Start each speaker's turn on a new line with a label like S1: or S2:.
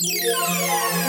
S1: Yeah.